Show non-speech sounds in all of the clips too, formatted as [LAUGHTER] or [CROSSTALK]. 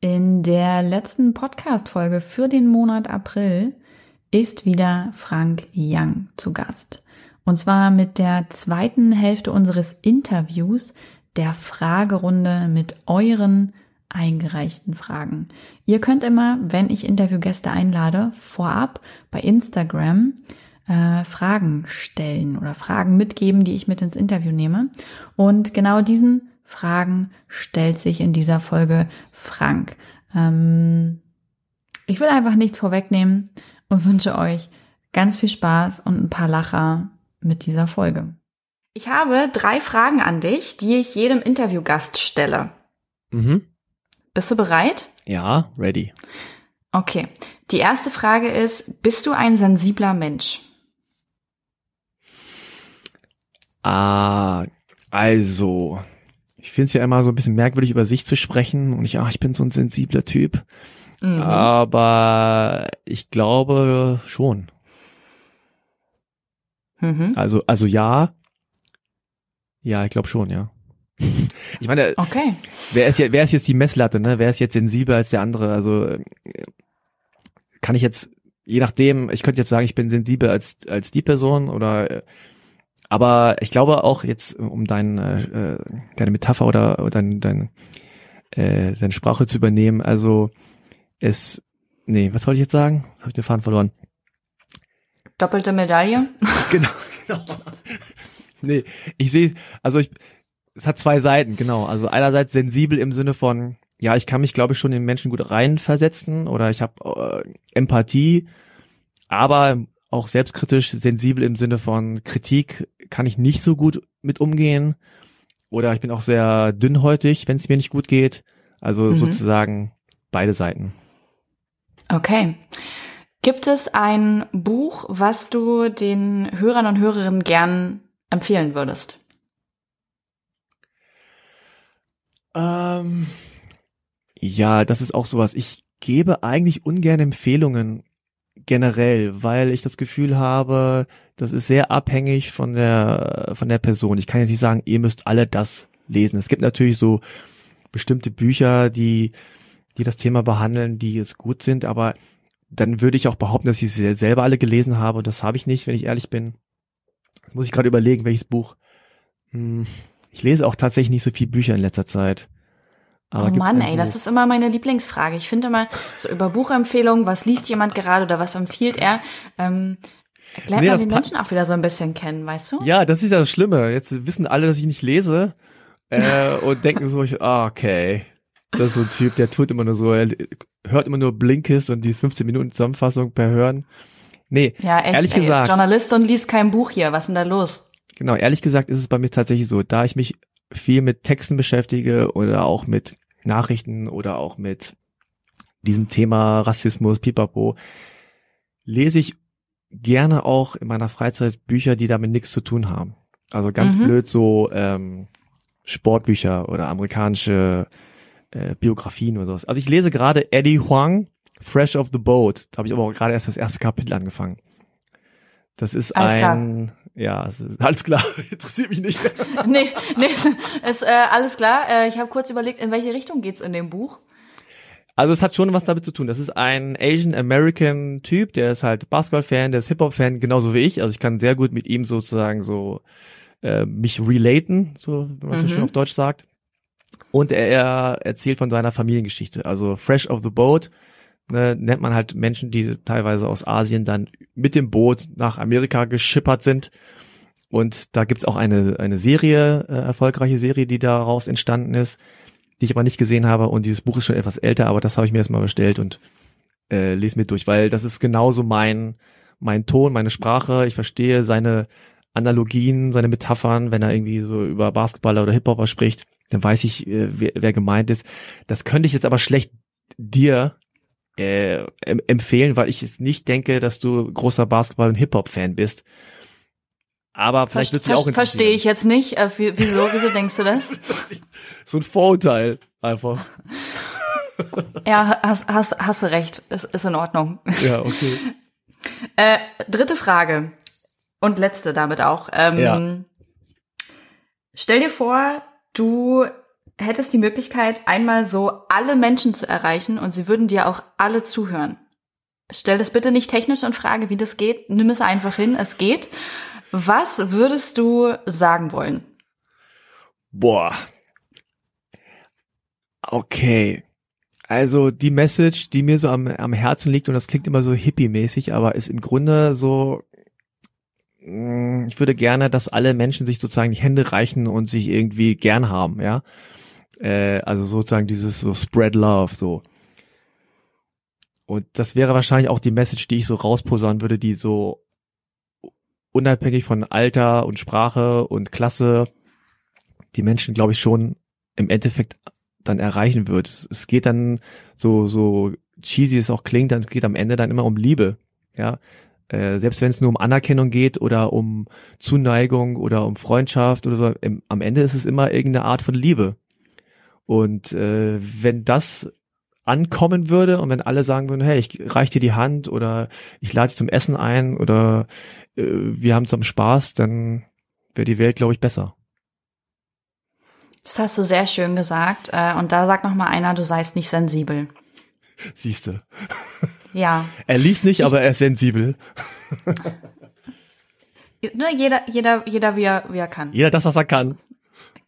In der letzten Podcast-Folge für den Monat April ist wieder Frank Young zu Gast. Und zwar mit der zweiten Hälfte unseres Interviews, der Fragerunde mit euren eingereichten Fragen. Ihr könnt immer, wenn ich Interviewgäste einlade, vorab bei Instagram äh, Fragen stellen oder Fragen mitgeben, die ich mit ins Interview nehme. Und genau diesen Fragen stellt sich in dieser Folge Frank. Ähm, ich will einfach nichts vorwegnehmen und wünsche euch ganz viel Spaß und ein paar Lacher mit dieser Folge. Ich habe drei Fragen an dich, die ich jedem Interviewgast stelle. Mhm. Bist du bereit? Ja, ready. Okay. Die erste Frage ist, bist du ein sensibler Mensch? Ah, also, ich finde es ja immer so ein bisschen merkwürdig, über sich zu sprechen und ich, ach, ich bin so ein sensibler Typ. Mhm. Aber ich glaube schon. Mhm. Also, also ja. Ja, ich glaube schon, ja. [LAUGHS] ich meine, okay. wer ist, wer ist jetzt die Messlatte, ne? Wer ist jetzt sensibler als der andere? Also äh, kann ich jetzt, je nachdem, ich könnte jetzt sagen, ich bin sensibel als, als die Person oder äh, aber ich glaube auch jetzt, um dein, äh, deine Metapher oder, oder dein, dein, äh, deine Sprache zu übernehmen, also es, nee, was soll ich jetzt sagen? Habe ich den Faden verloren. Doppelte Medaille? [LAUGHS] genau, genau. Nee, ich sehe, also ich, es hat zwei Seiten, genau. Also einerseits sensibel im Sinne von, ja, ich kann mich, glaube ich, schon in Menschen gut reinversetzen oder ich habe äh, Empathie, aber auch selbstkritisch, sensibel im Sinne von Kritik kann ich nicht so gut mit umgehen. Oder ich bin auch sehr dünnhäutig, wenn es mir nicht gut geht. Also mhm. sozusagen beide Seiten. Okay. Gibt es ein Buch, was du den Hörern und Hörerinnen gern empfehlen würdest? Ähm, ja, das ist auch sowas. Ich gebe eigentlich ungern Empfehlungen generell, weil ich das Gefühl habe, das ist sehr abhängig von der, von der Person. Ich kann jetzt nicht sagen, ihr müsst alle das lesen. Es gibt natürlich so bestimmte Bücher, die, die das Thema behandeln, die jetzt gut sind, aber dann würde ich auch behaupten, dass ich sie selber alle gelesen habe und das habe ich nicht, wenn ich ehrlich bin. Jetzt muss ich gerade überlegen, welches Buch. Hm, ich lese auch tatsächlich nicht so viele Bücher in letzter Zeit. Aber oh Mann, ey, das ist immer meine Lieblingsfrage. Ich finde immer so über Buchempfehlungen, was liest jemand gerade oder was empfiehlt er, ähm, lernt nee, man die Menschen auch wieder so ein bisschen kennen, weißt du? Ja, das ist ja das Schlimme. Jetzt wissen alle, dass ich nicht lese äh, [LAUGHS] und denken so, ich, ah, okay, das ist so ein Typ, der tut immer nur so, er hört immer nur Blinkist und die 15 Minuten Zusammenfassung per Hören. Nee, ja, echt, ehrlich ey, gesagt. Journalist und liest kein Buch hier, was ist denn da los? Genau, ehrlich gesagt ist es bei mir tatsächlich so, da ich mich viel mit Texten beschäftige oder auch mit Nachrichten oder auch mit diesem Thema Rassismus, Pipapo, lese ich gerne auch in meiner Freizeit Bücher, die damit nichts zu tun haben. Also ganz mhm. blöd so ähm, Sportbücher oder amerikanische äh, Biografien oder sowas. Also ich lese gerade Eddie Huang, Fresh of the Boat. Da habe ich aber auch gerade erst das erste Kapitel angefangen. Das ist Alles ein, klar. Ja, ist, [LAUGHS] alles klar, [LAUGHS] interessiert mich nicht. [LAUGHS] nee, nee, ist, äh, alles klar. Äh, ich habe kurz überlegt, in welche Richtung geht's in dem Buch? Also es hat schon was damit zu tun. Das ist ein Asian American Typ, der ist halt Basketball-Fan, der ist Hip-Hop-Fan, genauso wie ich. Also ich kann sehr gut mit ihm sozusagen so äh, mich relaten, so wenn man es mhm. so schön auf Deutsch sagt. Und er, er erzählt von seiner Familiengeschichte. Also Fresh of the Boat ne, nennt man halt Menschen, die teilweise aus Asien dann mit dem Boot nach Amerika geschippert sind. Und da gibt's auch eine, eine Serie, äh, erfolgreiche Serie, die daraus entstanden ist, die ich aber nicht gesehen habe. Und dieses Buch ist schon etwas älter, aber das habe ich mir erstmal bestellt und äh, lese mir durch, weil das ist genauso mein, mein Ton, meine Sprache. Ich verstehe seine Analogien, seine Metaphern, wenn er irgendwie so über Basketballer oder Hip-Hopper spricht, dann weiß ich, äh, wer, wer gemeint ist. Das könnte ich jetzt aber schlecht dir äh, empfehlen, weil ich jetzt nicht denke, dass du großer Basketball- und Hip-Hop-Fan bist. Aber vielleicht wird es auch Verstehe ich jetzt nicht. Äh, wieso, wieso denkst du das? [LAUGHS] so ein Vorurteil einfach. ja, hast, hast, hast du recht. Ist, ist in Ordnung. Ja, okay. [LAUGHS] Äh, dritte Frage. Und letzte damit auch. Ähm, ja. Stell dir vor, du hättest die Möglichkeit, einmal so alle Menschen zu erreichen und sie würden dir auch alle zuhören. Stell das bitte nicht technisch in Frage, wie das geht. Nimm es einfach hin, es geht. Was würdest du sagen wollen? Boah. Okay. Also die Message, die mir so am, am Herzen liegt, und das klingt immer so hippie-mäßig, aber ist im Grunde so, mm, ich würde gerne, dass alle Menschen sich sozusagen die Hände reichen und sich irgendwie gern haben, ja. Äh, also sozusagen dieses so Spread Love, so. Und das wäre wahrscheinlich auch die Message, die ich so rausposaunen würde, die so unabhängig von Alter und Sprache und Klasse die Menschen, glaube ich, schon im Endeffekt dann erreichen wird. Es, es geht dann so, so cheesy es auch klingt, dann es geht am Ende dann immer um Liebe. Ja, äh, selbst wenn es nur um Anerkennung geht oder um Zuneigung oder um Freundschaft oder so, im, am Ende ist es immer irgendeine Art von Liebe. Und äh, wenn das ankommen würde und wenn alle sagen würden, hey, ich reich dir die Hand oder ich lade dich zum Essen ein oder äh, wir haben zum Spaß, dann wäre die Welt, glaube ich, besser. Das hast du sehr schön gesagt. Äh, und da sagt noch mal einer, du seist nicht sensibel. Siehste. Ja. [LAUGHS] Er liest nicht, ich, aber er ist sensibel. [LAUGHS] Ne, jeder, jeder, jeder wie er, wie er kann. Jeder das, was er kann.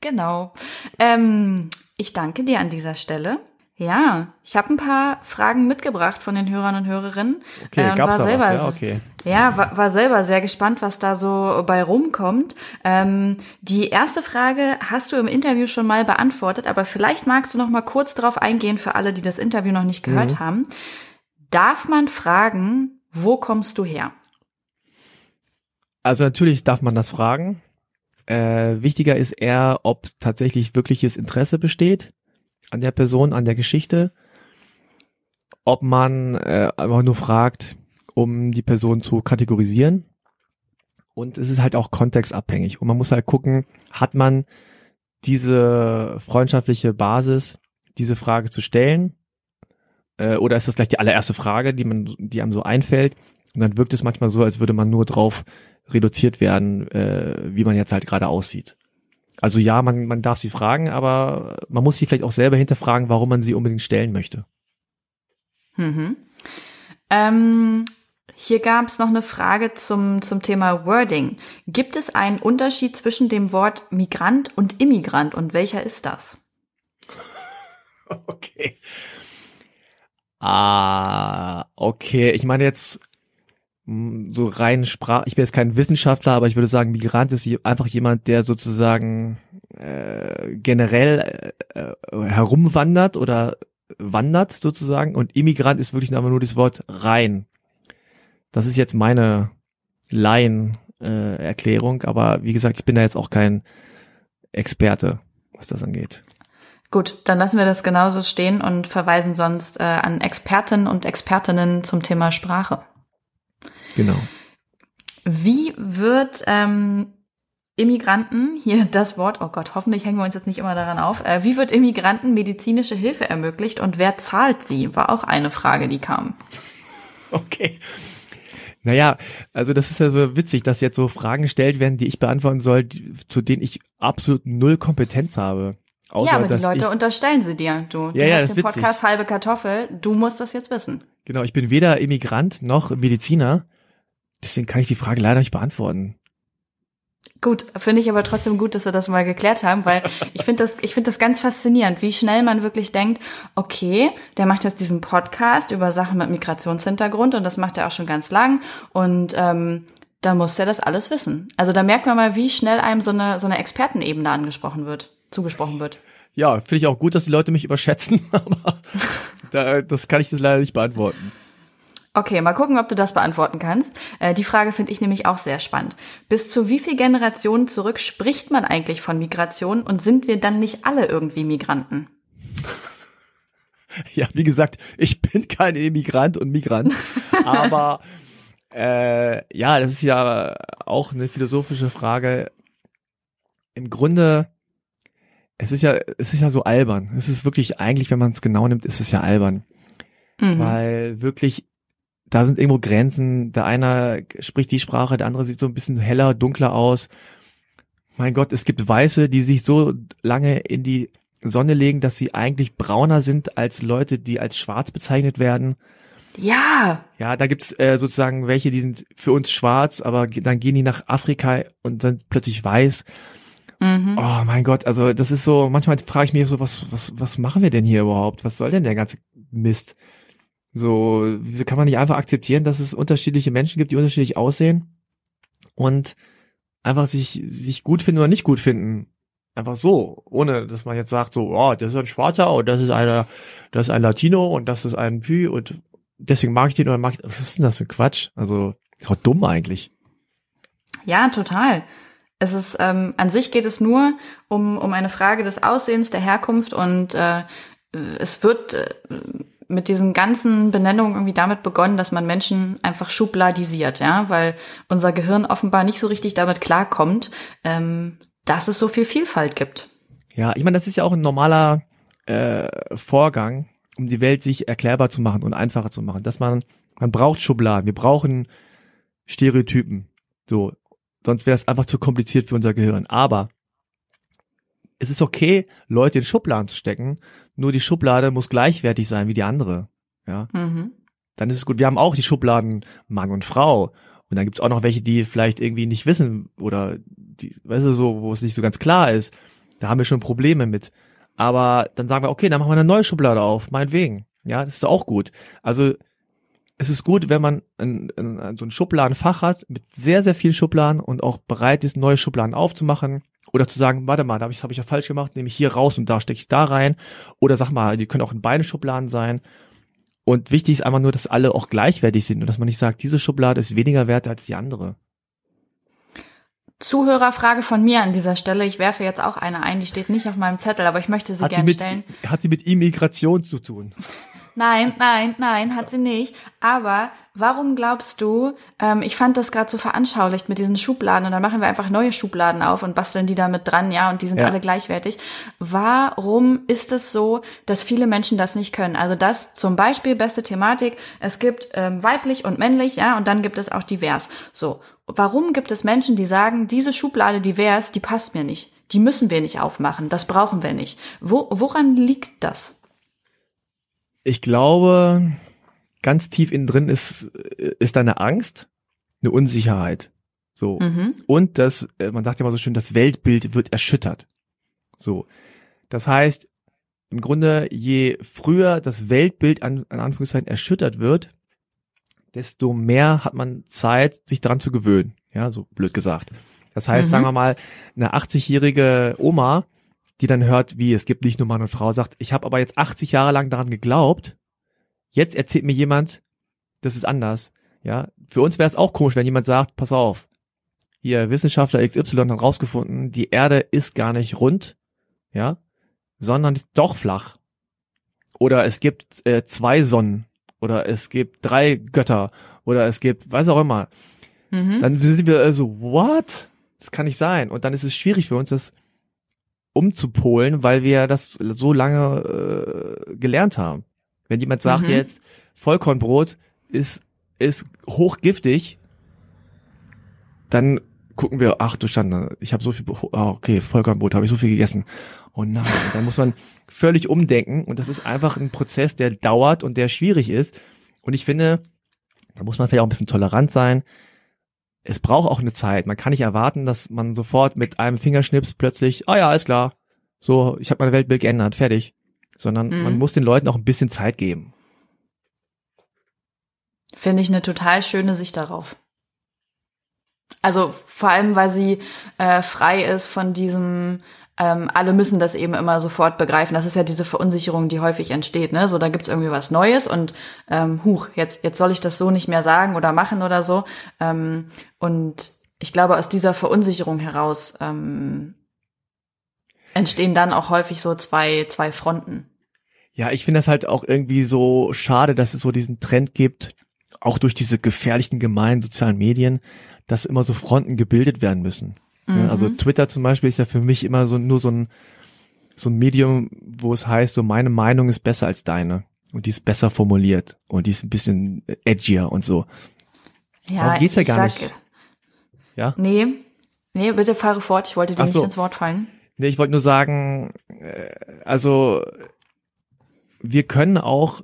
Genau. Ähm, ich danke dir an dieser Stelle. Ja, ich habe ein paar Fragen mitgebracht von den Hörern und Hörerinnen. Okay, äh, und gab's war selber, was? Ja, okay. Ja, war, war selber sehr gespannt, was da so bei rumkommt. Ähm, die erste Frage hast du im Interview schon mal beantwortet, aber vielleicht magst du noch mal kurz darauf eingehen für alle, die das Interview noch nicht gehört mhm. haben. Darf man fragen, wo kommst du her? Also natürlich darf man das fragen. Äh, wichtiger ist eher, ob tatsächlich wirkliches Interesse besteht an der Person, an der Geschichte, ob man äh, einfach nur fragt, um die Person zu kategorisieren. Und es ist halt auch kontextabhängig. Und man muss halt gucken, hat man diese freundschaftliche Basis, diese Frage zu stellen? Äh, oder ist das gleich die allererste Frage, die man, die einem so einfällt? Und dann wirkt es manchmal so, als würde man nur drauf reduziert werden, äh, wie man jetzt halt gerade aussieht. Also ja, man, man darf sie fragen, aber man muss sie vielleicht auch selber hinterfragen, warum man sie unbedingt stellen möchte. Mhm. Ähm, hier gab es noch eine Frage zum, zum Thema Wording. Gibt es einen Unterschied zwischen dem Wort Migrant und Immigrant und welcher ist das? [LAUGHS] Okay. Ah, okay. Ich meine jetzt so rein Sprach, ich bin jetzt kein Wissenschaftler, aber ich würde sagen, Migrant ist einfach jemand, der sozusagen äh, generell äh, äh, herumwandert oder wandert sozusagen und Immigrant ist wirklich aber nur das Wort rein. Das ist jetzt meine Laien-Erklärung, äh, aber wie gesagt, ich bin da jetzt auch kein Experte, was das angeht. Gut, dann lassen wir das genauso stehen und verweisen sonst äh, an Experten und Expertinnen zum Thema Sprache. Genau. Wie wird ähm, Immigranten, hier das Wort, oh Gott, hoffentlich hängen wir uns jetzt nicht immer daran auf, äh, wie wird Immigranten medizinische Hilfe ermöglicht und wer zahlt sie? War auch eine Frage, die kam. [LAUGHS] Okay. Naja, also das ist ja so witzig, dass jetzt so Fragen gestellt werden, die ich beantworten soll, die, zu denen ich absolut null Kompetenz habe. Außer, ja, aber die Leute unterstellen sie dir. Du, ja, du ja, hast den Podcast witzig. halbe Kartoffel, du musst das jetzt wissen. Genau, ich bin weder Immigrant noch Mediziner. Deswegen kann ich die Frage leider nicht beantworten. Gut, finde ich aber trotzdem gut, dass wir das mal geklärt haben, weil [LAUGHS] ich finde das, ich finde das ganz faszinierend, wie schnell man wirklich denkt, okay, der macht jetzt diesen Podcast über Sachen mit Migrationshintergrund und das macht er auch schon ganz lang und ähm, dann muss er das alles wissen. Also da merkt man mal, wie schnell einem so eine so eine Expertenebene angesprochen wird, zugesprochen wird. Ja, finde ich auch gut, dass die Leute mich überschätzen, [LAUGHS] aber da, das kann ich das leider nicht beantworten. Okay, mal gucken, ob du das beantworten kannst. Äh, die Frage finde ich nämlich auch sehr spannend. Bis zu wie viel Generationen zurück spricht man eigentlich von Migration und sind wir dann nicht alle irgendwie Migranten? [LAUGHS] Ja, wie gesagt, ich bin kein Immigrant und Migrant, [LAUGHS] aber äh, ja, das ist ja auch eine philosophische Frage. Im Grunde, es ist ja, es ist ja so albern. Es ist wirklich eigentlich, wenn man es genau nimmt, ist es ja albern. Mhm. Weil wirklich da sind irgendwo Grenzen. Der eine spricht die Sprache, der andere sieht so ein bisschen heller, dunkler aus. Mein Gott, es gibt Weiße, die sich so lange in die Sonne legen, dass sie eigentlich brauner sind als Leute, die als schwarz bezeichnet werden. Ja. Ja, da gibt's äh, sozusagen welche, die sind für uns schwarz, aber dann gehen die nach Afrika und dann plötzlich weiß. Mhm. Oh mein Gott, also das ist so, manchmal frage ich mich so, was, was, was machen wir denn hier überhaupt? Was soll denn der ganze Mist? So, wieso kann man nicht einfach akzeptieren, dass es unterschiedliche Menschen gibt, die unterschiedlich aussehen und einfach sich, sich gut finden oder nicht gut finden? Einfach so, ohne dass man jetzt sagt, so, oh, das ist ein Schwarzer und das ist einer, das ist ein Latino und das ist ein Pü und deswegen mag ich den oder mag ich, was ist denn das für Quatsch? Also, ist doch dumm eigentlich. Ja, total. Es ist, ähm, an sich geht es nur um, um eine Frage des Aussehens, der Herkunft und äh, es wird äh, mit diesen ganzen Benennungen irgendwie damit begonnen, dass man Menschen einfach schubladisiert, ja, weil unser Gehirn offenbar nicht so richtig damit klarkommt, ähm, dass es so viel Vielfalt gibt. Ja, ich meine, das ist ja auch ein normaler äh, Vorgang, um die Welt sich erklärbar zu machen und einfacher zu machen. Dass man, man braucht Schubladen, wir brauchen Stereotypen. So, sonst wäre es einfach zu kompliziert für unser Gehirn. Aber es ist okay, Leute in Schubladen zu stecken, nur die Schublade muss gleichwertig sein wie die andere. Ja. Mhm. Dann ist es gut. Wir haben auch die Schubladen Mann und Frau. Und dann gibt's auch noch welche, die vielleicht irgendwie nicht wissen oder die, weißt du, so, wo es nicht so ganz klar ist. Da haben wir schon Probleme mit. Aber dann sagen wir, okay, dann machen wir eine neue Schublade auf, meinetwegen. Ja, das ist auch gut. Also es ist gut, wenn man ein, ein, so ein Schubladenfach hat mit sehr, sehr vielen Schubladen und auch bereit ist, neue Schubladen aufzumachen oder zu sagen, warte mal, da habe ich, hab ich ja falsch gemacht, nehme ich hier raus und da stecke ich da rein. Oder sag mal, die können auch in beide Schubladen sein. Und wichtig ist einfach nur, dass alle auch gleichwertig sind und dass man nicht sagt, diese Schublade ist weniger wert als die andere. Zuhörerfrage von mir an dieser Stelle. Ich werfe jetzt auch eine ein, die steht nicht auf meinem Zettel, aber ich möchte sie gerne stellen. Hat sie mit Immigration zu tun? Nein, nein, nein, hat sie nicht. Aber warum glaubst du, ähm, ich fand das gerade so veranschaulicht mit diesen Schubladen und dann machen wir einfach neue Schubladen auf und basteln die damit dran, ja, und die sind ja. alle gleichwertig. Warum ist es so, dass viele Menschen das nicht können? Also das zum Beispiel, beste Thematik, es gibt ähm, weiblich und männlich, ja, und dann gibt es auch divers. So, warum gibt es Menschen, die sagen, diese Schublade divers, die passt mir nicht? Die müssen wir nicht aufmachen, das brauchen wir nicht. Wo, woran liegt das? Ich glaube, ganz tief innen drin ist, ist eine Angst, eine Unsicherheit. So. Mhm. Und das, äh, man sagt ja immer so schön, das Weltbild wird erschüttert. So. Das heißt, im Grunde, je früher das Weltbild an, an Anführungszeichen erschüttert wird, desto mehr hat man Zeit, sich daran zu gewöhnen. Ja, so blöd gesagt. Das heißt, mhm. sagen wir mal, eine 80-jährige Oma, die dann hört, wie es gibt nicht nur Mann und Frau, sagt, ich habe aber jetzt 80 Jahre lang daran geglaubt, jetzt erzählt mir jemand, das ist anders. Ja, für uns wäre es auch komisch, wenn jemand sagt, pass auf, hier Wissenschaftler XY hat rausgefunden, die Erde ist gar nicht rund, ja, sondern ist doch flach. Oder es gibt äh, zwei Sonnen oder es gibt drei Götter oder es gibt, weiß auch immer. Mhm. Dann sind wir also, what? Das kann nicht sein. Und dann ist es schwierig für uns, das umzupolen, weil wir das so lange äh, gelernt haben. Wenn jemand sagt mhm. jetzt, Vollkornbrot ist, ist hochgiftig, dann gucken wir, ach du Schande, ich habe so viel, oh, okay, Vollkornbrot, habe ich so viel gegessen. Oh nein, dann muss man [LAUGHS] völlig umdenken und das ist einfach ein Prozess, der dauert und der schwierig ist. Und ich finde, da muss man vielleicht auch ein bisschen tolerant sein. Es braucht auch eine Zeit. Man kann nicht erwarten, dass man sofort mit einem Fingerschnips plötzlich, ah ja, alles klar, so, ich habe mein Weltbild geändert, fertig. Sondern mhm. man muss den Leuten auch ein bisschen Zeit geben. Finde ich eine total schöne Sicht darauf. Also vor allem, weil sie äh, frei ist von diesem, ähm, alle müssen das eben immer sofort begreifen. Das ist ja diese Verunsicherung, die häufig entsteht. Ne? So, da gibt's irgendwie was Neues und ähm, huch, jetzt, jetzt soll ich das so nicht mehr sagen oder machen oder so. Ähm, und ich glaube, aus dieser Verunsicherung heraus ähm, entstehen dann auch häufig so zwei, zwei Fronten. Ja, ich finde das halt auch irgendwie so schade, dass es so diesen Trend gibt, auch durch diese gefährlichen gemeinen sozialen Medien, dass immer so Fronten gebildet werden müssen. Mhm. Also Twitter zum Beispiel ist ja für mich immer so nur so ein so ein Medium, wo es heißt, so meine Meinung ist besser als deine und die ist besser formuliert und die ist ein bisschen edgier und so. Ja, Darum geht's ja gar sag, nicht. Ja? Nee, nee, bitte fahre fort. Ich wollte dir so. nicht ins Wort fallen. Nee, ich wollte nur sagen, äh, also wir können auch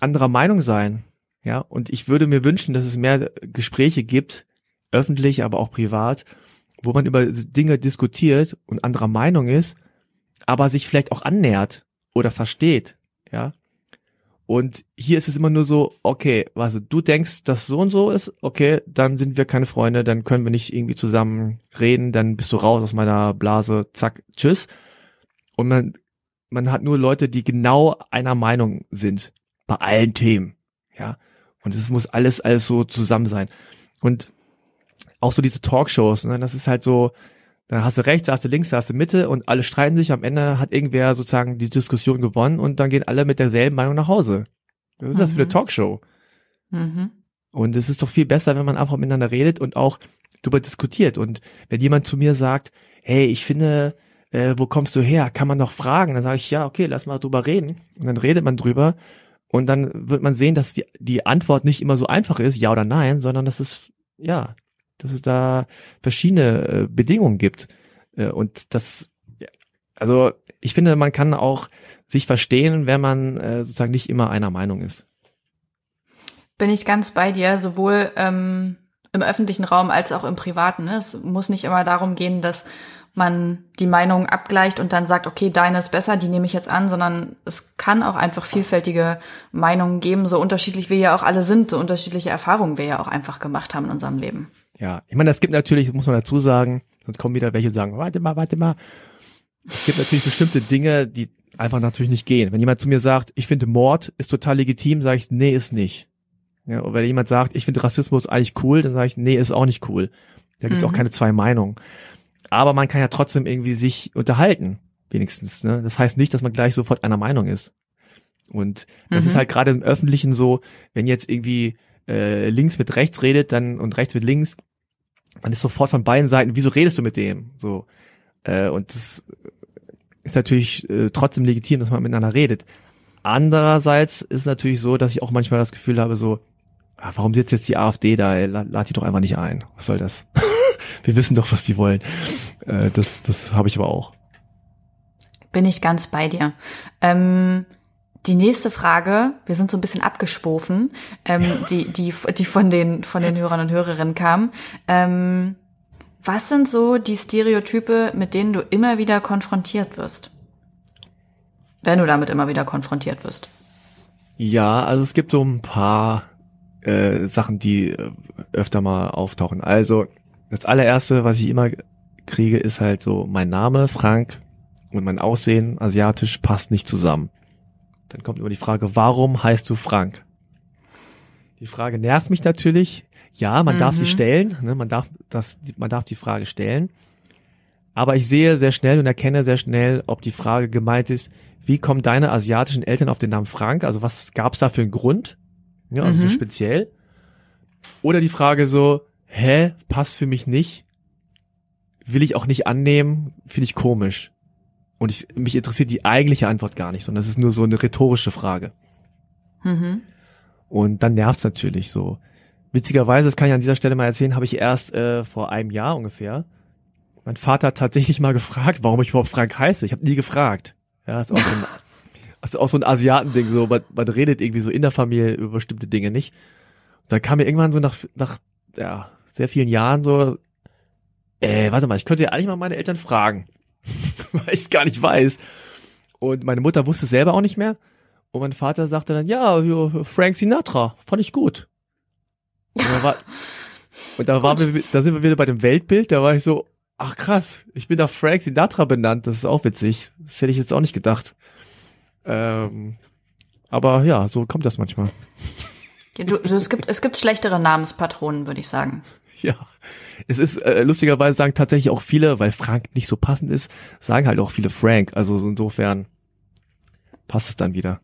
anderer Meinung sein. Ja, und ich würde mir wünschen, dass es mehr Gespräche gibt, öffentlich, aber auch privat, wo man über Dinge diskutiert und anderer Meinung ist, aber sich vielleicht auch annähert oder versteht, ja. Und hier ist es immer nur so, okay, also du denkst, dass so und so ist, okay, dann sind wir keine Freunde, dann können wir nicht irgendwie zusammen reden, dann bist du raus aus meiner Blase, zack, tschüss. Und man, man hat nur Leute, die genau einer Meinung sind, bei allen Themen, ja. Und es muss alles, alles so zusammen sein. Und auch so diese Talkshows, ne, das ist halt so, da hast du rechts, da hast du links, da hast du Mitte und alle streiten sich. Am Ende hat irgendwer sozusagen die Diskussion gewonnen und dann gehen alle mit derselben Meinung nach Hause. Was ist mhm. das für eine mhm. Talkshow? Mhm. Und es ist doch viel besser, wenn man einfach miteinander redet und auch darüber diskutiert. Und wenn jemand zu mir sagt, hey, ich finde, äh, wo kommst du her? Kann man doch fragen. Dann sage ich, ja, okay, lass mal drüber reden. Und dann redet man drüber. Und dann wird man sehen, dass die, die Antwort nicht immer so einfach ist, ja oder nein, sondern dass es, ja, dass es da verschiedene äh, Bedingungen gibt. Äh, und das, also ich finde, man kann auch sich verstehen, wenn man äh, sozusagen nicht immer einer Meinung ist. Bin ich ganz bei dir, sowohl ähm, im öffentlichen Raum als auch im privaten. Ne? Es muss nicht immer darum gehen, dass man die Meinung abgleicht und dann sagt, okay, deine ist besser, die nehme ich jetzt an, sondern es kann auch einfach vielfältige Meinungen geben, so unterschiedlich wir ja auch alle sind, so unterschiedliche Erfahrungen wir ja auch einfach gemacht haben in unserem Leben. Ja, ich meine, es gibt natürlich, muss man dazu sagen, sonst kommen wieder welche und sagen, warte mal, warte mal. Es gibt natürlich bestimmte Dinge, die einfach natürlich nicht gehen. Wenn jemand zu mir sagt, ich finde Mord ist total legitim, sage ich, nee, ist nicht. Ja, und wenn jemand sagt, ich finde Rassismus eigentlich cool, dann sage ich, nee, ist auch nicht cool. Da gibt es mhm. auch keine zwei Meinungen. Aber man kann ja trotzdem irgendwie sich unterhalten, wenigstens. Ne? Das heißt nicht, dass man gleich sofort einer Meinung ist. Und das mhm. ist halt gerade im Öffentlichen so, wenn jetzt irgendwie äh, links mit rechts redet, dann und rechts mit links, man ist sofort von beiden Seiten, wieso redest du mit dem? So. Äh, und das ist natürlich äh, trotzdem legitim, dass man miteinander redet. Andererseits ist natürlich so, dass ich auch manchmal das Gefühl habe, so, ah, warum sitzt jetzt die AfD da? Ey, lad die doch einfach nicht ein. Was soll das? [LAUGHS] Wir wissen doch, was die wollen. Äh, das das habe ich aber auch. Bin ich ganz bei dir. Ähm, die nächste Frage, wir sind so ein bisschen abgesprochen, ähm, die, die, die von den, von den Hörern und Hörerinnen kam. Ähm, was sind so die Stereotype, mit denen du immer wieder konfrontiert wirst? Wenn du damit immer wieder konfrontiert wirst. Ja, also es gibt so ein paar äh, Sachen, die äh, öfter mal auftauchen. Also das allererste, was ich immer kriege, ist halt so mein Name, Frank, und mein Aussehen, asiatisch, passt nicht zusammen. Dann kommt immer die Frage, warum heißt du Frank? Die Frage nervt mich natürlich. Ja, man mhm. darf sie mhm. stellen, ne, man darf das, man darf die Frage stellen. Aber ich sehe sehr schnell und erkenne sehr schnell, ob die Frage gemeint ist, wie kommen deine asiatischen Eltern auf den Namen Frank? Also was gab es da für einen Grund? Ja, also mhm. so speziell. Oder die Frage so, hä, passt für mich nicht, will ich auch nicht annehmen, finde ich komisch. Und ich, mich interessiert die eigentliche Antwort gar nicht, sondern es ist nur so eine rhetorische Frage. Mhm. Und dann nervt's natürlich so. Witzigerweise, das kann ich an dieser Stelle mal erzählen, habe ich erst äh, vor einem Jahr ungefähr. Mein Vater hat tatsächlich mal [LAUGHS] gefragt, warum ich überhaupt Frank heiße. Ich habe nie gefragt. Ja, ist auch so ein, [LAUGHS] ist auch so ein Asiatending. So, man, man redet irgendwie so in der Familie über bestimmte Dinge nicht. Und dann kam mir irgendwann so nach, nach ja, sehr vielen Jahren so, äh, warte mal, ich könnte ja eigentlich mal meine Eltern fragen, [LAUGHS] weil ich es gar nicht weiß. Und meine Mutter wusste es selber auch nicht mehr. Und mein Vater sagte dann, ja, Frank Sinatra, fand ich gut. Und da, war, und da, waren wir, da sind wir wieder bei dem Weltbild, da war ich so, ach krass, ich bin nach Frank Sinatra benannt, das ist auch witzig. Das hätte ich jetzt auch nicht gedacht. Ähm, aber ja, so kommt das manchmal. Ja, du, du, es, gibt, es gibt schlechtere Namenspatronen, würde ich sagen. [LAUGHS] Ja, es ist äh, lustigerweise sagen tatsächlich auch viele, weil Frank nicht so passend ist, sagen halt auch viele Frank. Also so insofern passt es dann wieder.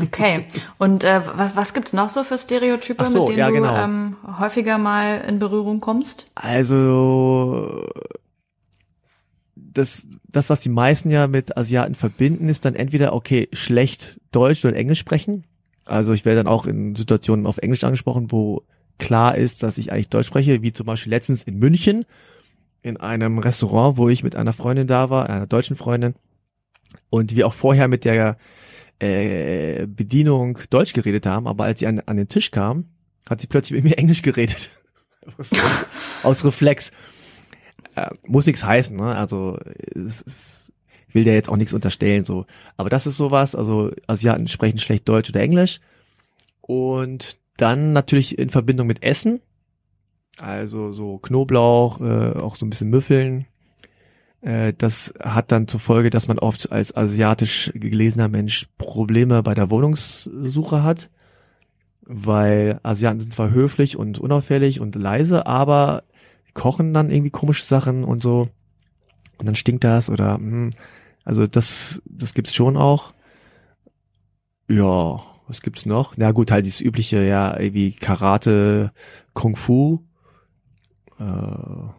Okay. Und äh, was, was gibt's noch so für Stereotype, so, mit denen ja, du genau. ähm, häufiger mal in Berührung kommst? Also das, das, was die meisten ja mit Asiaten verbinden, ist dann entweder, okay, schlecht Deutsch oder Englisch sprechen. Also ich werde dann auch in Situationen auf Englisch angesprochen, wo klar ist, dass ich eigentlich Deutsch spreche, wie zum Beispiel letztens in München in einem Restaurant, wo ich mit einer Freundin da war, einer deutschen Freundin, und wir auch vorher mit der äh, Bedienung Deutsch geredet haben, aber als sie an, an den Tisch kam, hat sie plötzlich mit mir Englisch geredet. [LAUGHS] aus, Reflex. Äh, muss nichts heißen, ne? Also es, es will der jetzt auch nichts unterstellen, so. Aber das ist sowas, also Asiaten sprechen schlecht Deutsch oder Englisch. Und dann natürlich in Verbindung mit Essen. Also so Knoblauch, äh, auch so ein bisschen Müffeln. Äh, das hat dann zur Folge, dass man oft als asiatisch gelesener Mensch Probleme bei der Wohnungssuche hat. Weil Asiaten sind zwar höflich und unauffällig und leise, aber kochen dann irgendwie komische Sachen und so. Und dann stinkt das oder mh, also das, das gibt's schon auch. Ja, was gibt's noch? Na gut, halt dieses übliche, ja, irgendwie Karate, Kung Fu. Äh,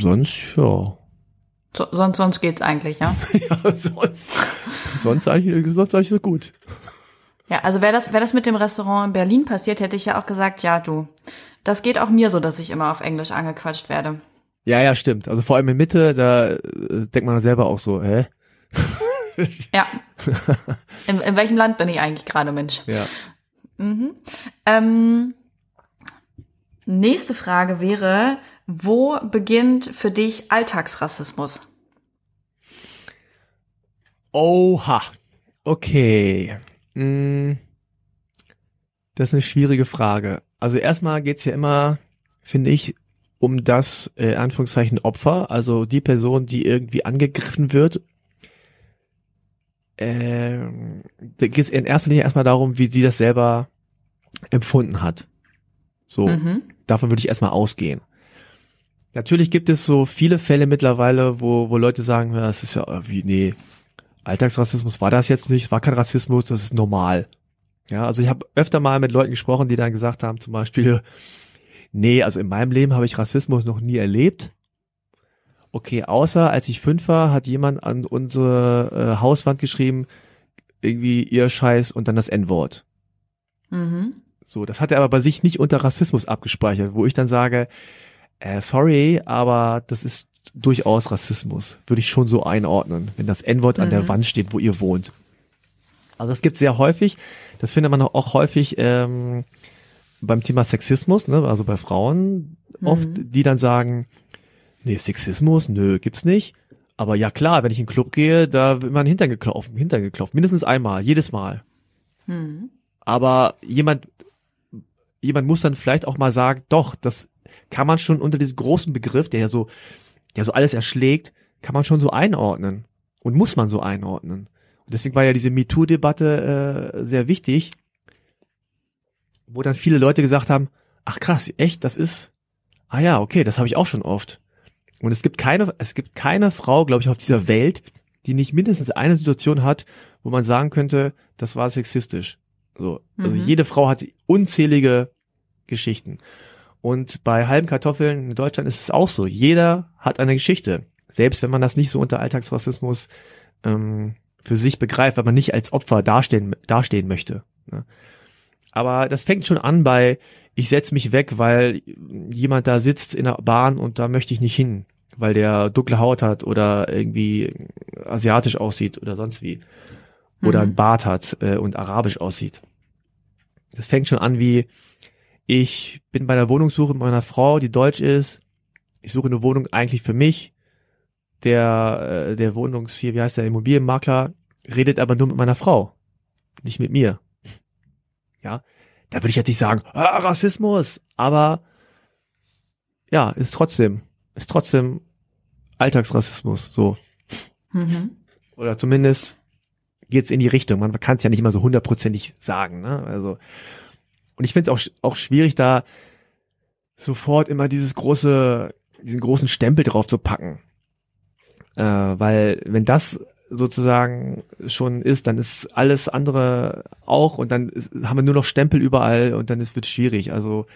sonst, ja. So, sonst, sonst geht's eigentlich, ja? [LAUGHS] ja, sonst, sonst eigentlich, sonst eigentlich so gut. Ja, also wäre das, wäre das mit dem Restaurant in Berlin passiert, hätte ich ja auch gesagt, ja, du, das geht auch mir so, dass ich immer auf Englisch angequatscht werde. Ja, ja, stimmt. Also vor allem in Mitte, da äh, denkt man selber auch so, hä? [LAUGHS] ja. [LAUGHS] In, in welchem Land bin ich eigentlich gerade, Mensch? Ja. Mhm. Ähm, nächste Frage wäre, wo beginnt für dich Alltagsrassismus? Oha. Okay. Hm. Das ist eine schwierige Frage. Also erstmal geht's ja immer, finde ich, um das, äh, Anführungszeichen, Opfer, also die Person, die irgendwie angegriffen wird. Ähm, da geht es in erster Linie erstmal darum, wie sie das selber empfunden hat. So, Mhm. davon würde ich erstmal ausgehen. Natürlich gibt es so viele Fälle mittlerweile, wo, wo Leute sagen, ja, das ist ja äh, wie, nee, Alltagsrassismus war das jetzt nicht, es war kein Rassismus, das ist normal. Ja, also ich habe öfter mal mit Leuten gesprochen, die dann gesagt haben, zum Beispiel, nee, also in meinem Leben habe ich Rassismus noch nie erlebt. Okay, außer als ich fünf war, hat jemand an unsere äh, Hauswand geschrieben, irgendwie ihr Scheiß und dann das N-Wort. Mhm. So, das hat er aber bei sich nicht unter Rassismus abgespeichert, wo ich dann sage, äh, sorry, aber das ist durchaus Rassismus. Würde ich schon so einordnen, wenn das N-Wort an der Mhm. Wand steht, wo ihr wohnt. Also das gibt sehr häufig. Das findet man auch häufig ähm, beim Thema Sexismus, ne? also bei Frauen oft, Mhm. die dann sagen, nee, Sexismus, nö, gibt's nicht. Aber ja klar, wenn ich in den Club gehe, da wird man Hintern geklopft, Hintern geklopft, mindestens einmal, jedes Mal. Mhm. Aber jemand, jemand muss dann vielleicht auch mal sagen, doch, das kann man schon unter diesem großen Begriff, der ja so, der so alles erschlägt, kann man schon so einordnen. Und muss man so einordnen. Und deswegen war ja diese MeToo-Debatte äh, sehr wichtig, wo dann viele Leute gesagt haben, ach krass, echt, das ist, ah ja, okay, das habe ich auch schon oft. Und es gibt keine, es gibt keine Frau, glaube ich, auf dieser Welt, die nicht mindestens eine Situation hat, wo man sagen könnte, das war sexistisch. So, also Mhm. jede Frau hat unzählige Geschichten. Und bei halben Kartoffeln in Deutschland ist es auch so. Jeder hat eine Geschichte. Selbst wenn man das nicht so unter Alltagsrassismus ähm, für sich begreift, weil man nicht als Opfer dastehen, dastehen möchte. Ne? Aber das fängt schon an bei, ich setz mich weg, weil jemand da sitzt in der Bahn und da möchte ich nicht hin, weil der dunkle Haut hat oder irgendwie asiatisch aussieht oder sonst wie. Oder Mhm. einen Bart hat äh, und arabisch aussieht. Das fängt schon an wie, ich bin bei der Wohnungssuche mit meiner Frau, die deutsch ist. Ich suche eine Wohnung eigentlich für mich. Der, äh, der Wohnungs hier, wie heißt der Immobilienmakler, redet aber nur mit meiner Frau, nicht mit mir. Ja, da würde ich jetzt nicht sagen, ah, Rassismus, aber ja, ist trotzdem, ist trotzdem Alltagsrassismus, so. Mhm. Oder zumindest geht's in die Richtung. Man kann es ja nicht immer so hundertprozentig sagen, ne? Also, und ich finde es auch, auch schwierig, da sofort immer dieses große, diesen großen Stempel drauf zu packen. Äh, weil wenn das sozusagen schon ist, dann ist alles andere auch und dann ist, haben wir nur noch Stempel überall und dann ist wird schwierig. Also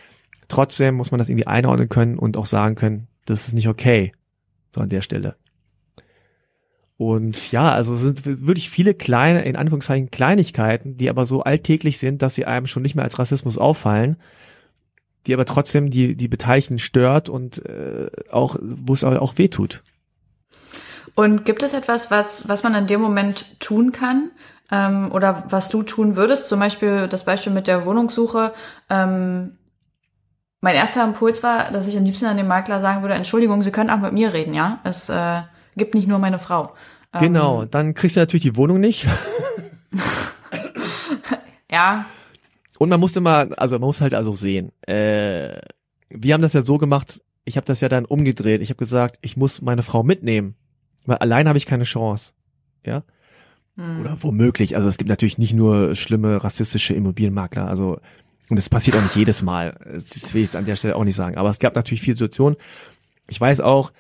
trotzdem muss man das irgendwie einordnen können und auch sagen können, das ist nicht okay. So an der Stelle. Und ja, also es sind wirklich viele kleine, in Anführungszeichen Kleinigkeiten, die aber so alltäglich sind, dass sie einem schon nicht mehr als Rassismus auffallen, die aber trotzdem die, die Beteiligten stört und äh, auch, wo es auch wehtut. Und gibt es etwas, was, was man in dem Moment tun kann? Ähm, oder was du tun würdest? Zum Beispiel das Beispiel mit der Wohnungssuche. Ähm, mein erster Impuls war, dass ich am liebsten an den Makler sagen würde, Entschuldigung, Sie können auch mit mir reden, ja? Es äh, gibt nicht nur meine Frau. Genau, Ähm, dann kriegst du natürlich die Wohnung nicht. [LAUGHS] ja, Und man muss immer, also man muss halt also sehen. Äh, wir haben das ja so gemacht, ich habe das ja dann umgedreht. Ich habe gesagt, ich muss meine Frau mitnehmen, weil allein habe ich keine Chance. Ja? hm. Oder womöglich. Also es gibt natürlich nicht nur schlimme rassistische Immobilienmakler. Also und es passiert auch nicht jedes Mal. Das will ich jetzt an der Stelle auch nicht sagen. Aber es gab natürlich viele Situationen. Ich weiß auch,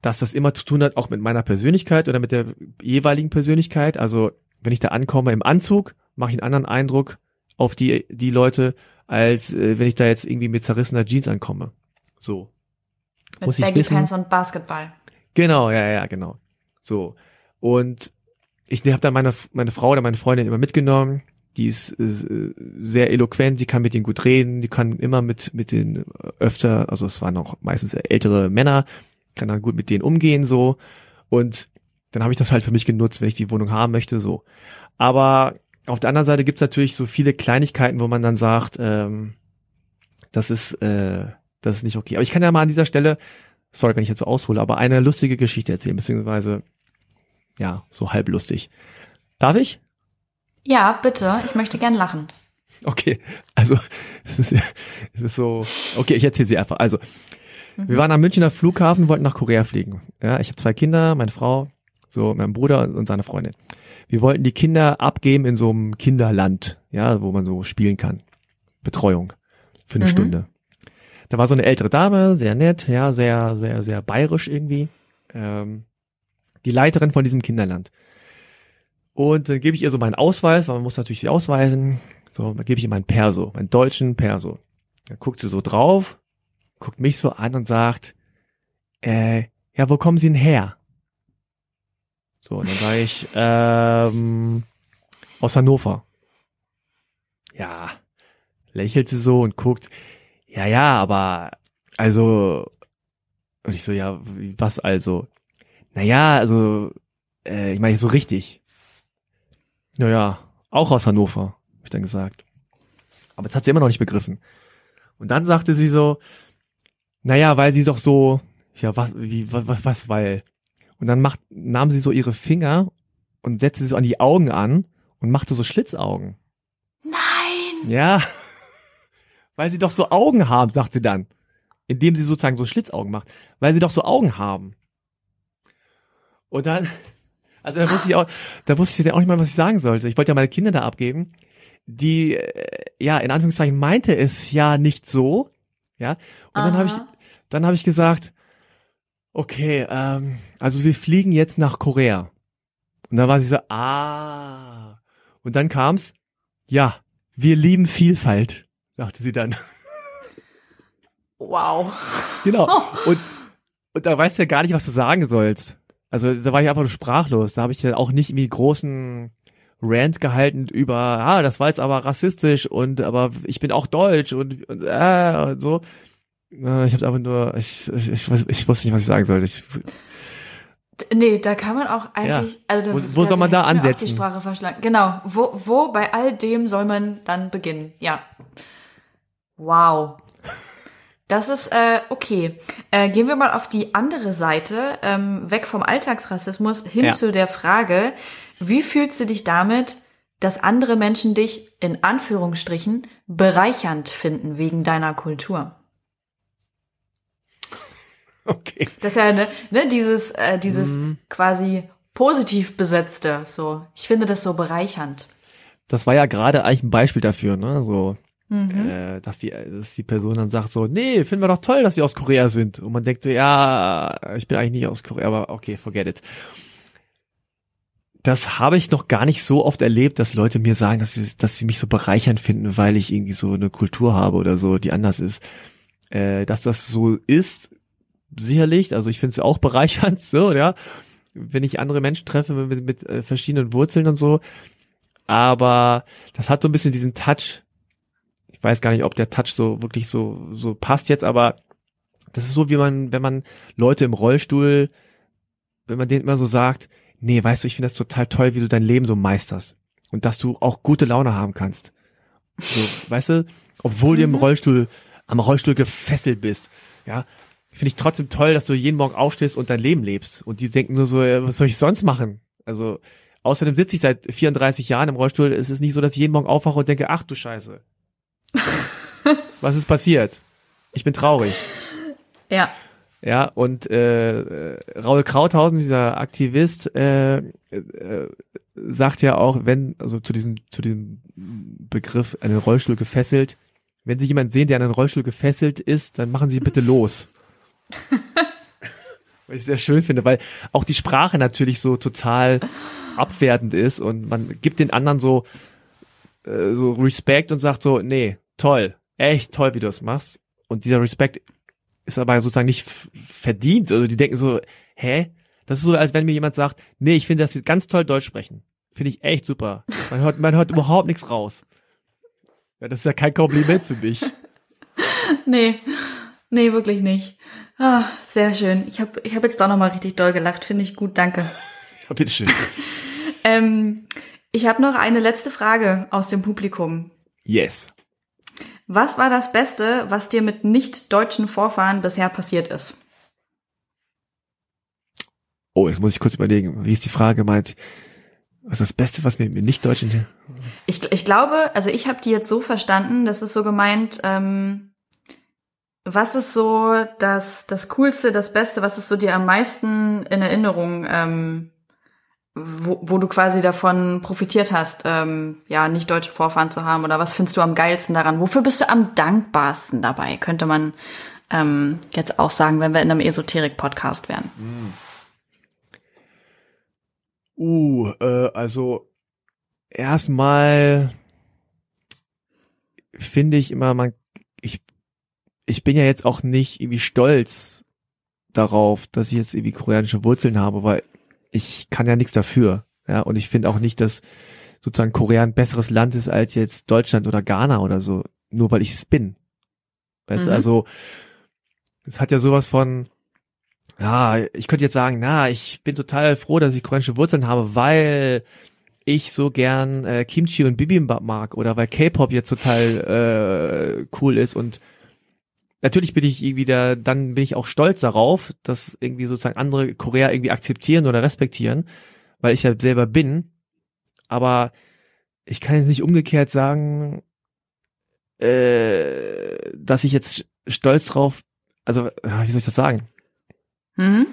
dass das immer zu tun hat, auch mit meiner Persönlichkeit oder mit der jeweiligen Persönlichkeit. Also wenn ich da ankomme im Anzug, mache ich einen anderen Eindruck auf die die Leute, als äh, wenn ich da jetzt irgendwie mit zerrissener Jeans ankomme. So. mit muss ich Baggy wissen- Pants und Basketball. Genau, ja, ja, genau. So. Und ich habe dann meine, meine Frau oder meine Freundin immer mitgenommen. Die ist äh, sehr eloquent, die kann mit denen gut reden, die kann immer mit, mit den äh, öfter, also es waren auch meistens ältere Männer, kann dann gut mit denen umgehen, so. Und dann habe ich das halt für mich genutzt, wenn ich die Wohnung haben möchte, so. Aber auf der anderen Seite gibt's natürlich so viele Kleinigkeiten, wo man dann sagt, ähm, das ist, äh, das ist nicht okay. Aber ich kann ja mal an dieser Stelle sorry, wenn ich jetzt so aushole, aber eine lustige Geschichte erzählen, beziehungsweise, ja, so halb lustig. Darf ich? Ja, bitte. Ich möchte gern lachen. Okay, also, [LAUGHS] es ist, es ist so, okay, ich erzähle sie einfach. Also, wir waren am Münchner Flughafen, wollten nach Korea fliegen. Ja, ich habe zwei Kinder, meine Frau, so mein Bruder und seine Freundin. Wir wollten die Kinder abgeben in so einem Kinderland, ja, wo man so spielen kann. Betreuung für eine Mhm. Stunde. Da war so eine ältere Dame, sehr nett, ja, sehr, sehr, sehr bayerisch irgendwie. Ähm, die Leiterin von diesem Kinderland. Und dann gebe ich ihr so meinen Ausweis, weil man muss natürlich sie ausweisen. So, dann gebe ich ihr meinen Perso, meinen deutschen Perso. Dann guckt sie so drauf, guckt mich so an und sagt, äh, ja, wo kommen Sie denn her? So, und dann sage ich, [LAUGHS] ähm, aus Hannover. Ja, lächelt sie so und guckt, ja, ja, aber, also, und ich so, ja, was also? Naja, also, äh, ich meine so richtig. Naja, auch aus Hannover, hab ich dann gesagt. Aber das hat sie immer noch nicht begriffen. Und dann sagte sie so, naja, weil sie doch so, ich ja, was, wie, was, was, weil. Und dann macht, nahm sie so ihre Finger und setzte sie so an die Augen an und machte so Schlitzaugen. Nein! Ja. Weil sie doch so Augen haben, sagt sie dann. Indem sie sozusagen so Schlitzaugen macht. Weil sie doch so Augen haben. Und dann, also da wusste ich auch, da wusste ich ja auch nicht mal, was ich sagen sollte. Ich wollte ja meine Kinder da abgeben. Die, äh, ja, in Anführungszeichen meinte es ja nicht so. Ja. Und dann habe ich, Aha. dann habe ich gesagt, okay, ähm, also wir fliegen jetzt nach Korea. Und dann war sie so, ah. Und dann kam's, ja, wir lieben Vielfalt, sagte sie dann. Wow. Genau. [LAUGHS] Und, und da weißt du ja gar nicht, was du sagen sollst. Also da war ich einfach nur sprachlos. Da habe ich ja auch nicht irgendwie großen Rant gehalten über, ah, das war jetzt aber rassistisch und aber ich bin auch deutsch und, und, äh, und so. Ich habe einfach nur, ich, ich, ich, ich wusste nicht, was ich sagen sollte. Ich, Nee, da kann man auch eigentlich. Also da, Wo- wo soll man da ansetzen? Die Sprache verschlagen. Genau. Wo, wo bei all dem soll man dann beginnen? Ja. Wow. Das ist äh, okay. Äh, gehen wir mal auf die andere Seite, ähm, weg vom Alltagsrassismus hin Ja. zu der Frage, wie fühlst du dich damit, dass andere Menschen dich in Anführungsstrichen bereichernd finden wegen deiner Kultur? Okay. Das ist ja ne, ne dieses äh, dieses Mhm. quasi positiv besetzte. So, ich finde das so bereichernd. Das war ja gerade eigentlich ein Beispiel dafür, ne? So, Mhm. äh, dass die, dass die Person dann sagt so, nee, finden wir doch toll, dass sie aus Korea sind. Und man denkt so, ja, ich bin eigentlich nicht aus Korea, aber okay, forget it. Das habe ich noch gar nicht so oft erlebt, dass Leute mir sagen, dass sie, dass sie mich so bereichernd finden, weil ich irgendwie so eine Kultur habe oder so, die anders ist. Äh, dass das so ist, sicherlich. Also ich finde es auch [LAUGHS] bereichernd, so, ja. Wenn ich andere Menschen treffe mit, mit, äh, verschiedenen Wurzeln und so. Aber das hat so ein bisschen diesen Touch. Ich weiß gar nicht, ob der Touch so wirklich so, so passt jetzt, aber das ist so, wie man, wenn man Leute im Rollstuhl, wenn man denen immer so sagt, nee, weißt du, ich finde das total toll, wie du dein Leben so meisterst. Und dass du auch gute Laune haben kannst. So, [LAUGHS] weißt du, obwohl du im Rollstuhl, am Rollstuhl gefesselt bist, ja, finde ich trotzdem toll, dass du jeden Morgen aufstehst und dein Leben lebst. Und die denken nur so, was soll ich sonst machen? Also, außerdem sitze ich seit 34 Jahren im Rollstuhl. Es ist nicht so, dass ich jeden Morgen aufwache und denke, ach du Scheiße. Was ist passiert? Ich bin traurig. Ja. Ja, und äh, Raul Krauthausen, dieser Aktivist, äh, äh, sagt ja auch, wenn, also zu diesem, zu diesem Begriff, einen Rollstuhl gefesselt, wenn Sie jemanden sehen, der an einen Rollstuhl gefesselt ist, dann machen Sie bitte los. [LAUGHS] Was ich sehr schön finde, weil auch die Sprache natürlich so total abwertend ist und man gibt den anderen so, äh, so Respekt und sagt so, nee, toll, echt toll, wie du das machst. Und dieser Respekt ist aber sozusagen nicht verdient. Also die denken so, hä? Das ist so, als wenn mir jemand sagt, nee, ich finde, dass sie ganz toll Deutsch sprechen. Finde ich echt super. Man hört, man hört überhaupt nichts raus. Ja, das ist ja kein Kompliment für mich. [LAUGHS] Nee, nee, wirklich nicht. Ah, sehr schön. Ich habe ich hab jetzt doch nochmal richtig doll gelacht. Finde ich gut, danke. [LAUGHS] Ja, bitteschön. Ähm, ich habe noch eine letzte Frage aus dem Publikum. Yes. Was war das Beste, was dir mit nicht deutschen Vorfahren bisher passiert ist? Oh, jetzt muss ich kurz überlegen. Wie ist die Frage gemeint? Was ist das Beste, was mir mit Nicht-Deutschen Ich, ich glaube, also ich habe die jetzt so verstanden, das ist so gemeint, ähm, was ist so das, das Coolste, das Beste, was ist so dir am meisten in Erinnerung, ähm, wo, wo du quasi davon profitiert hast, ähm, ja, nicht deutsche Vorfahren zu haben? Oder was findest du am geilsten daran? Wofür bist du am dankbarsten dabei? Könnte man ähm, jetzt auch sagen, wenn wir in einem Esoterik-Podcast wären. Uh, äh, also erstmal finde ich immer, man, ich, ich bin ja jetzt auch nicht irgendwie stolz darauf, dass ich jetzt irgendwie koreanische Wurzeln habe, weil ich kann ja nichts dafür. Ja, und ich finde auch nicht, dass sozusagen Korea ein besseres Land ist als jetzt Deutschland oder Ghana oder so, nur weil ich es bin. Weißt du, Mhm. also es hat ja sowas von, ja, ich könnte jetzt sagen, na, ich bin total froh, dass ich koreanische Wurzeln habe, weil ich so gern äh, Kimchi und Bibimbap mag oder weil K-Pop jetzt total äh, cool ist und natürlich bin ich irgendwie da, dann bin ich auch stolz darauf, dass irgendwie sozusagen andere Korea irgendwie akzeptieren oder respektieren, weil ich ja selber bin, aber ich kann jetzt nicht umgekehrt sagen, äh, dass ich jetzt stolz drauf, also äh, wie soll ich das sagen? Mhm.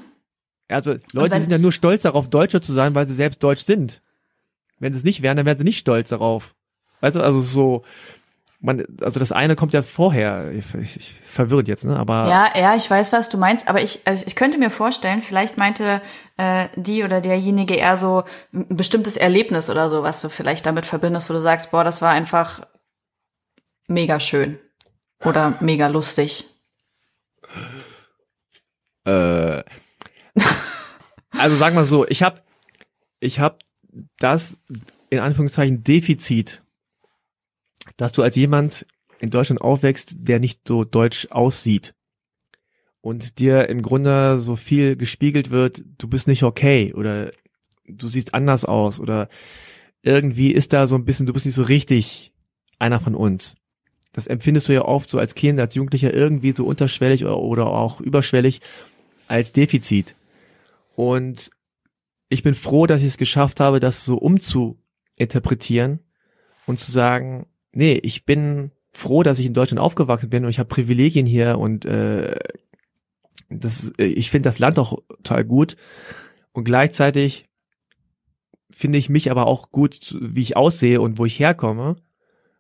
Also Leute sind ja nur stolz darauf, Deutscher zu sein, weil sie selbst deutsch sind. Wenn sie es nicht wären, dann wären sie nicht stolz darauf. Weißt du, also so, man, also das eine kommt ja vorher. Ich, ich, ich, ist verwirrend jetzt, ne? Aber Ja, ja, ich weiß, was du meinst, aber ich, also ich könnte mir vorstellen, vielleicht meinte äh, die oder derjenige eher so ein bestimmtes Erlebnis oder so, was du vielleicht damit verbindest, wo du sagst, boah, das war einfach mega schön oder mega lustig. äh, also sag mal so, ich habe ich hab das in Anführungszeichen Defizit, dass du als jemand in Deutschland aufwächst, der nicht so deutsch aussieht und dir im Grunde so viel gespiegelt wird, du bist nicht okay oder du siehst anders aus oder irgendwie ist da so ein bisschen, du bist nicht so richtig einer von uns. das empfindest du ja oft so als Kind, als Jugendlicher irgendwie so unterschwellig oder, oder auch überschwellig als Defizit. Und ich bin froh, dass ich es geschafft habe, das so umzuinterpretieren und zu sagen, nee, ich bin froh, dass ich in Deutschland aufgewachsen bin und ich habe Privilegien hier und äh, das, ich finde das Land auch total gut und gleichzeitig finde ich mich aber auch gut, wie ich aussehe und wo ich herkomme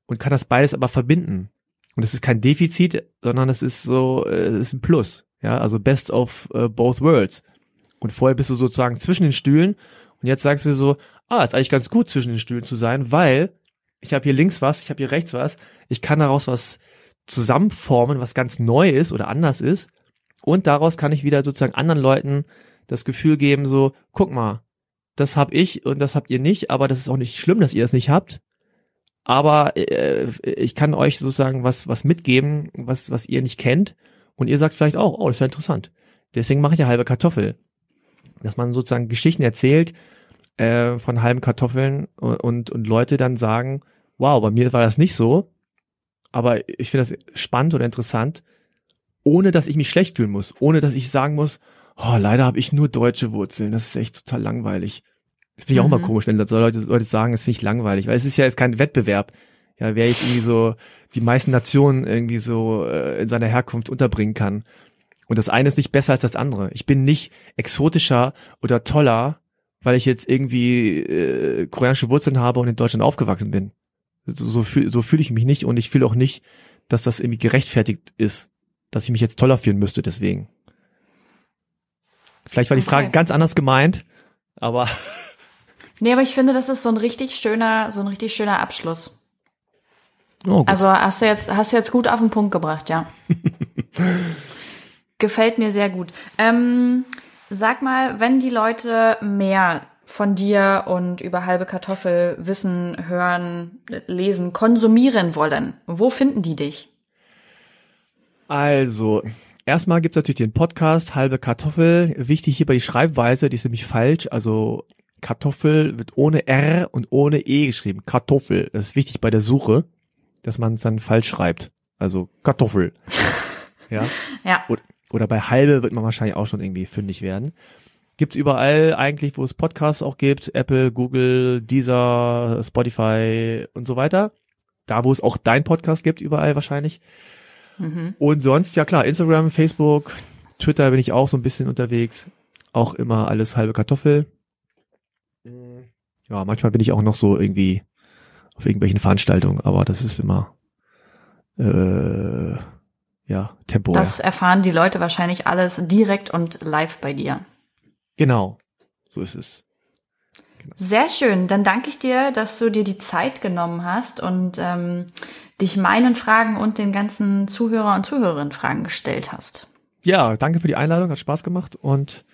und kann das beides aber verbinden. Und es ist kein Defizit, sondern es ist so, äh, es ist ein Plus. Ja, also best of uh, both worlds. Und vorher bist du sozusagen zwischen den Stühlen und jetzt sagst du so, ah, ist eigentlich ganz gut zwischen den Stühlen zu sein, weil ich habe hier links was, ich habe hier rechts was, ich kann daraus was zusammenformen, was ganz neu ist oder anders ist und daraus kann ich wieder sozusagen anderen Leuten das Gefühl geben, so, guck mal, das hab ich und das habt ihr nicht, aber das ist auch nicht schlimm, dass ihr das nicht habt. Aber äh, ich kann euch sozusagen was, was mitgeben, was, was ihr nicht kennt. Und ihr sagt vielleicht auch, oh, das ist ja interessant. Deswegen mache ich ja halbe Kartoffel. Dass man sozusagen Geschichten erzählt äh, von halben Kartoffeln und, und, und Leute dann sagen, wow, bei mir war das nicht so. Aber ich finde das spannend oder interessant, ohne dass ich mich schlecht fühlen muss, ohne dass ich sagen muss, oh, leider habe ich nur deutsche Wurzeln, das ist echt total langweilig. Das finde ich mhm. auch mal komisch, wenn so Leute, Leute sagen, das finde ich langweilig, weil es ist ja jetzt kein Wettbewerb. Ja, wer jetzt irgendwie so die meisten Nationen irgendwie so äh, in seiner Herkunft unterbringen kann. Und das eine ist nicht besser als das andere. Ich bin nicht exotischer oder toller, weil ich jetzt irgendwie äh, koreanische Wurzeln habe und in Deutschland aufgewachsen bin. So, so fühle so fühl ich mich nicht und ich fühle auch nicht, dass das irgendwie gerechtfertigt ist, dass ich mich jetzt toller fühlen müsste deswegen. Vielleicht war die Frage ganz anders gemeint, aber. [LAUGHS] Nee, aber ich finde, das ist so ein richtig schöner, so ein richtig schöner Abschluss. Oh, also hast du jetzt, hast du jetzt gut auf den Punkt gebracht, ja. [LAUGHS] Gefällt mir sehr gut. Ähm, sag mal, wenn die Leute mehr von dir und über halbe Kartoffel wissen, hören, lesen, konsumieren wollen, wo finden die dich? Also, Erstmal gibt es natürlich den Podcast Halbe Kartoffel. Wichtig hierbei die Schreibweise, die ist nämlich falsch. Also Kartoffel wird ohne R und ohne E geschrieben. Kartoffel. Das ist wichtig bei der Suche, dass man es dann falsch schreibt. Also Kartoffel. [LAUGHS] ja. Ja. Oder, oder bei halbe wird man wahrscheinlich auch schon irgendwie fündig werden. Gibt's überall eigentlich, wo es Podcasts auch gibt. Apple, Google, Deezer, Spotify und so weiter. Da, wo es auch dein Podcast gibt, überall wahrscheinlich. Mhm. Und sonst, ja klar, Instagram, Facebook, Twitter bin ich auch so ein bisschen unterwegs. Auch immer alles halbe Kartoffel. Ja, manchmal bin ich auch noch so irgendwie auf irgendwelchen Veranstaltungen, aber das ist immer äh, ja temporär. Das erfahren die Leute wahrscheinlich alles direkt und live bei dir. Genau, so ist es. Genau. Sehr schön. Dann danke ich dir, dass du dir die Zeit genommen hast und ähm, dich meinen Fragen und den ganzen Zuhörer und Zuhörerinnen Fragen gestellt hast. Ja, danke für die Einladung, hat Spaß gemacht und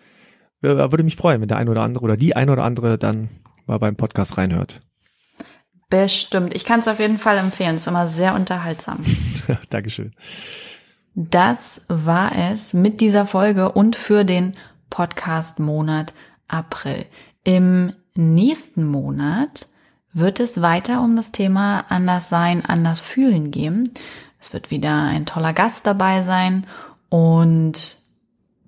äh, würde mich freuen, wenn der eine oder andere oder die eine oder andere dann mal beim Podcast reinhört. Bestimmt. Ich kann es auf jeden Fall empfehlen. Es ist immer sehr unterhaltsam. [LAUGHS] Dankeschön. Das war es mit dieser Folge und für den Podcast-Monat April. Im nächsten Monat wird es weiter um das Thema anders sein, anders fühlen gehen. Es wird wieder ein toller Gast dabei sein und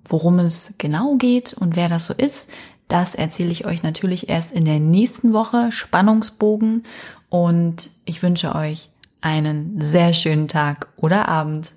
worum es genau geht und wer das so ist, das erzähle ich euch natürlich erst in der nächsten Woche. Spannungsbogen und ich wünsche euch einen sehr schönen Tag oder Abend.